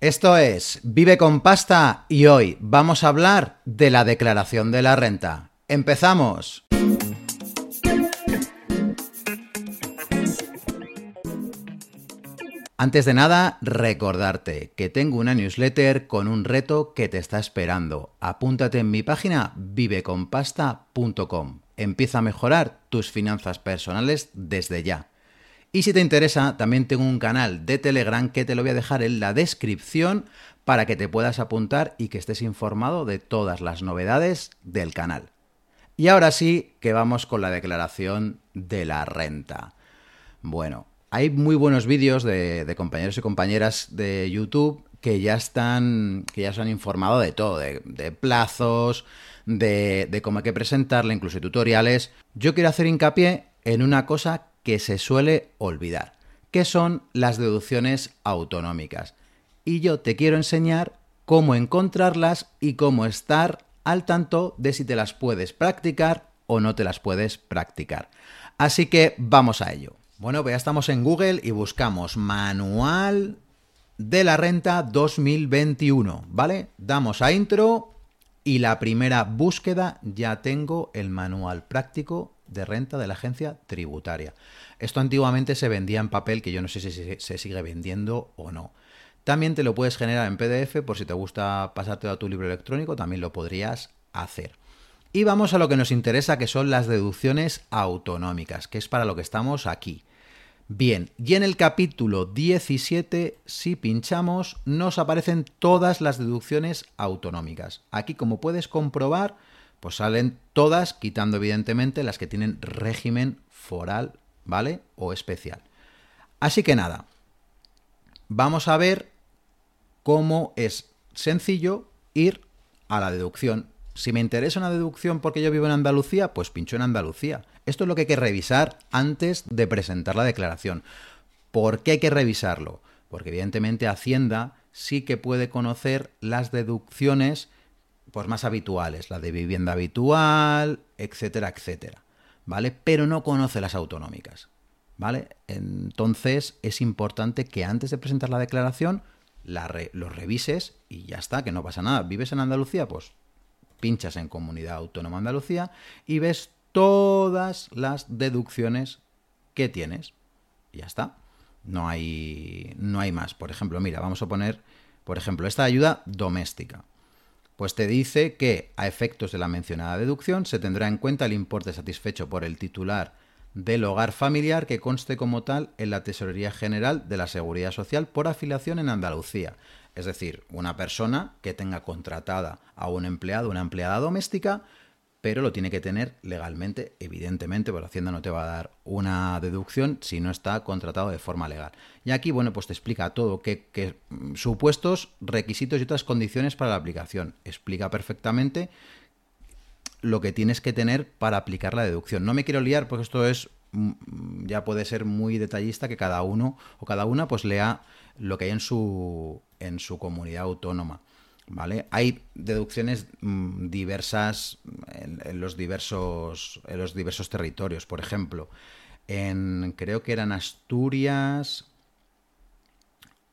Esto es Vive con Pasta y hoy vamos a hablar de la declaración de la renta. ¡Empezamos! Antes de nada, recordarte que tengo una newsletter con un reto que te está esperando. Apúntate en mi página viveconpasta.com. Empieza a mejorar tus finanzas personales desde ya. Y si te interesa, también tengo un canal de Telegram que te lo voy a dejar en la descripción para que te puedas apuntar y que estés informado de todas las novedades del canal. Y ahora sí que vamos con la declaración de la renta. Bueno, hay muy buenos vídeos de, compañeros y compañeras de YouTube que ya están, que ya se han informado de todo, de, plazos, de, de, cómo hay que presentarla, incluso tutoriales. Yo quiero hacer hincapié en una cosa que se suele olvidar, que son las deducciones autonómicas. Y yo te quiero enseñar cómo encontrarlas y cómo estar al tanto de si te las puedes practicar o no te las puedes practicar. Así que vamos a ello. Bueno, pues ya estamos en Google y buscamos manual de la renta 2021, ¿vale? Damos a intro y la primera búsqueda ya tengo el manual práctico de renta de la agencia tributaria. Esto antiguamente se vendía en papel, que yo no sé si se sigue vendiendo o no. También te lo puedes generar en PDF, por si te gusta pasarte a tu libro electrónico, también lo podrías hacer. Y vamos a lo que nos interesa, que son las deducciones autonómicas, que es para lo que estamos aquí. Bien, y en el capítulo 17, si pinchamos, nos aparecen todas las deducciones autonómicas. Aquí, como puedes comprobar, pues salen todas, quitando evidentemente las que tienen régimen foral, ¿vale? O especial. Así que nada, vamos a ver cómo es sencillo ir a la deducción. Si me interesa una deducción porque yo vivo en Andalucía, pues pincho en Andalucía. Esto es lo que hay que revisar antes de presentar la declaración. ¿Por qué hay que revisarlo? Porque evidentemente Hacienda sí que puede conocer las deducciones pues, más habituales, la de vivienda habitual, etcétera, etcétera. ¿Vale? Pero no conoce las autonómicas. ¿Vale? Entonces es importante que antes de presentar la declaración la lo revises y ya está, que no pasa nada. ¿Vives en Andalucía? Pues pinchas en Comunidad Autónoma Andalucía y ves todas las deducciones que tienes. Y ya está. No hay, no hay más. Por ejemplo, mira, vamos a poner, por ejemplo, esta ayuda doméstica. Pues te dice que a efectos de la mencionada deducción se tendrá en cuenta el importe satisfecho por el titular del hogar familiar que conste como tal en la Tesorería General de la Seguridad Social por afiliación en Andalucía. Es decir, una persona que tenga contratada a un empleado, una empleada doméstica, pero lo tiene que tener legalmente, evidentemente, porque Hacienda no te va a dar una deducción si no está contratado de forma legal. Y aquí, bueno, pues te explica todo, qué, mm, supuestos, requisitos y otras condiciones para la aplicación. Explica perfectamente lo que tienes que tener para aplicar la deducción. No me quiero liar porque esto es mm, ya puede ser muy detallista que cada uno o cada una pues lea lo que hay en su en su comunidad autónoma. ¿Vale? Hay deducciones mm, diversas en, los diversos, en los diversos territorios. Por ejemplo, en, creo que eran Asturias...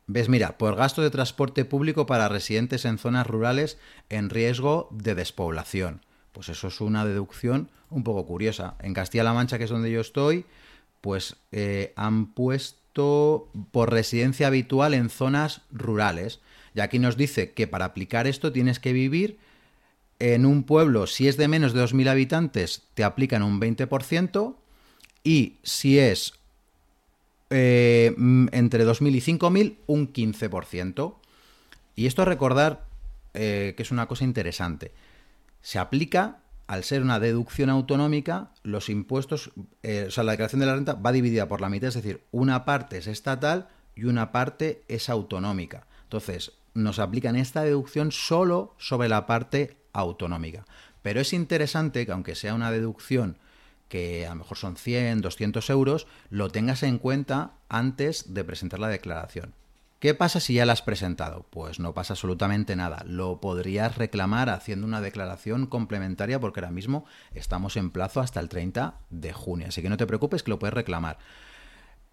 ¿Ves? Mira, por gasto de transporte público para residentes en zonas rurales en riesgo de despoblación. Pues eso es una deducción un poco curiosa. En Castilla-La Mancha, que es donde yo estoy, pues eh, han puesto por residencia habitual en zonas rurales. Y aquí nos dice que para aplicar esto tienes que vivir en un pueblo, si es de menos de 2.000 habitantes, te aplican un 20%, y si es eh, entre 2.000 y 5.000, un 15%. Y esto recordar eh, que es una cosa interesante. Se aplica, al ser una deducción autonómica, los impuestos, eh, o sea, la declaración de la renta va dividida por la mitad, es decir, una parte es estatal y una parte es autonómica. Entonces, nos aplican esta deducción solo sobre la parte autonómica. Pero es interesante que aunque sea una deducción que a lo mejor son 100, 200 euros, lo tengas en cuenta antes de presentar la declaración. ¿Qué pasa si ya la has presentado? Pues no pasa absolutamente nada. Lo podrías reclamar haciendo una declaración complementaria porque ahora mismo estamos en plazo hasta el 30 de junio. Así que no te preocupes que lo puedes reclamar.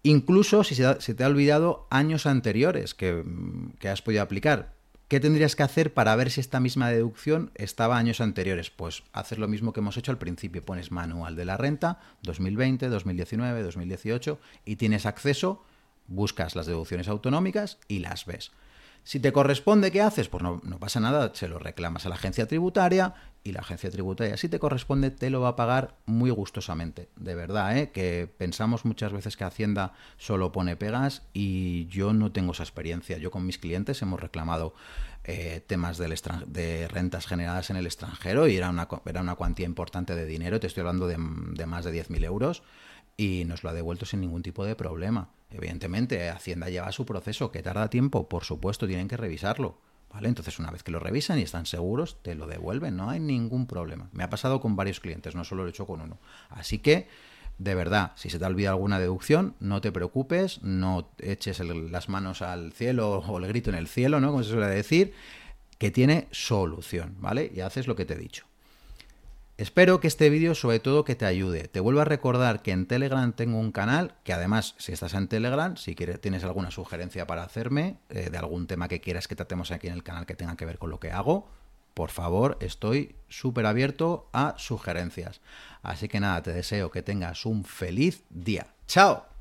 Incluso si se, te ha olvidado años anteriores que, que has podido aplicar. ¿Qué tendrías que hacer para ver si esta misma deducción estaba años anteriores? Pues haces lo mismo que hemos hecho al principio. Pones manual de la renta 2020, 2019, 2018 y tienes acceso, buscas las deducciones autonómicas y las ves. Si te corresponde, ¿qué haces? Pues no, pasa nada, se lo reclamas a la agencia tributaria y la agencia tributaria, si te corresponde, te lo va a pagar muy gustosamente. De verdad, ¿eh? que pensamos muchas veces que Hacienda solo pone pegas y yo no tengo esa experiencia. Yo con mis clientes hemos reclamado eh, temas de rentas generadas en el extranjero y era una, era una cuantía importante de dinero, te estoy hablando de, de más de 10.000 euros y nos lo ha devuelto sin ningún tipo de problema. Evidentemente, Hacienda lleva su proceso, que tarda tiempo, por supuesto, tienen que revisarlo. ¿Vale? Entonces, una vez que lo revisan y están seguros, te lo devuelven, no hay ningún problema. Me ha pasado con varios clientes, no solo lo he hecho con uno. Así que, de verdad, si se te olvida alguna deducción, no te preocupes, no eches las manos al cielo o el grito en el cielo, ¿no? Como se suele decir, que tiene solución, ¿vale? Y haces lo que te he dicho. Espero que este vídeo sobre todo que te ayude. Te vuelvo a recordar que en Telegram tengo un canal, que además si estás en Telegram, si quieres, tienes alguna sugerencia para hacerme eh, de algún tema que quieras que tratemos aquí en el canal que tenga que ver con lo que hago, por favor, estoy súper abierto a sugerencias. Así que nada, te deseo que tengas un feliz día. ¡Chao!